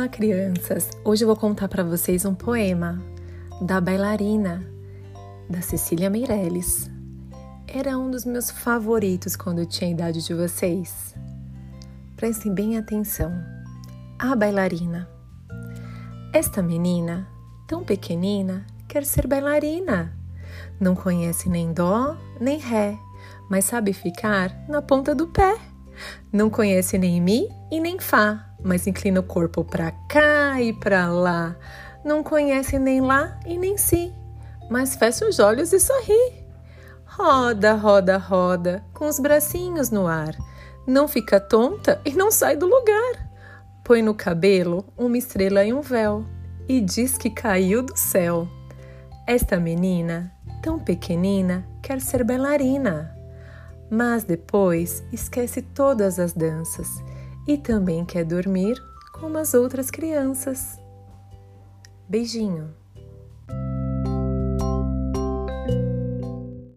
Olá, crianças! Hoje eu vou contar para vocês um poema da bailarina da Cecília Meirelles. Era um dos meus favoritos quando eu tinha a idade de vocês. Prestem bem atenção. A bailarina. Esta menina, tão pequenina, quer ser bailarina. Não conhece nem dó nem ré, mas sabe ficar na ponta do pé. Não conhece nem mi e nem fá, mas inclina o corpo para cá e para lá. Não conhece nem lá e nem si, mas fecha os olhos e sorri. Roda, roda, roda, com os bracinhos no ar. Não fica tonta e não sai do lugar. Põe no cabelo uma estrela e um véu e diz que caiu do céu. Esta menina, tão pequenina, quer ser bailarina. Mas depois esquece todas as danças e também quer dormir como as outras crianças. Beijinho.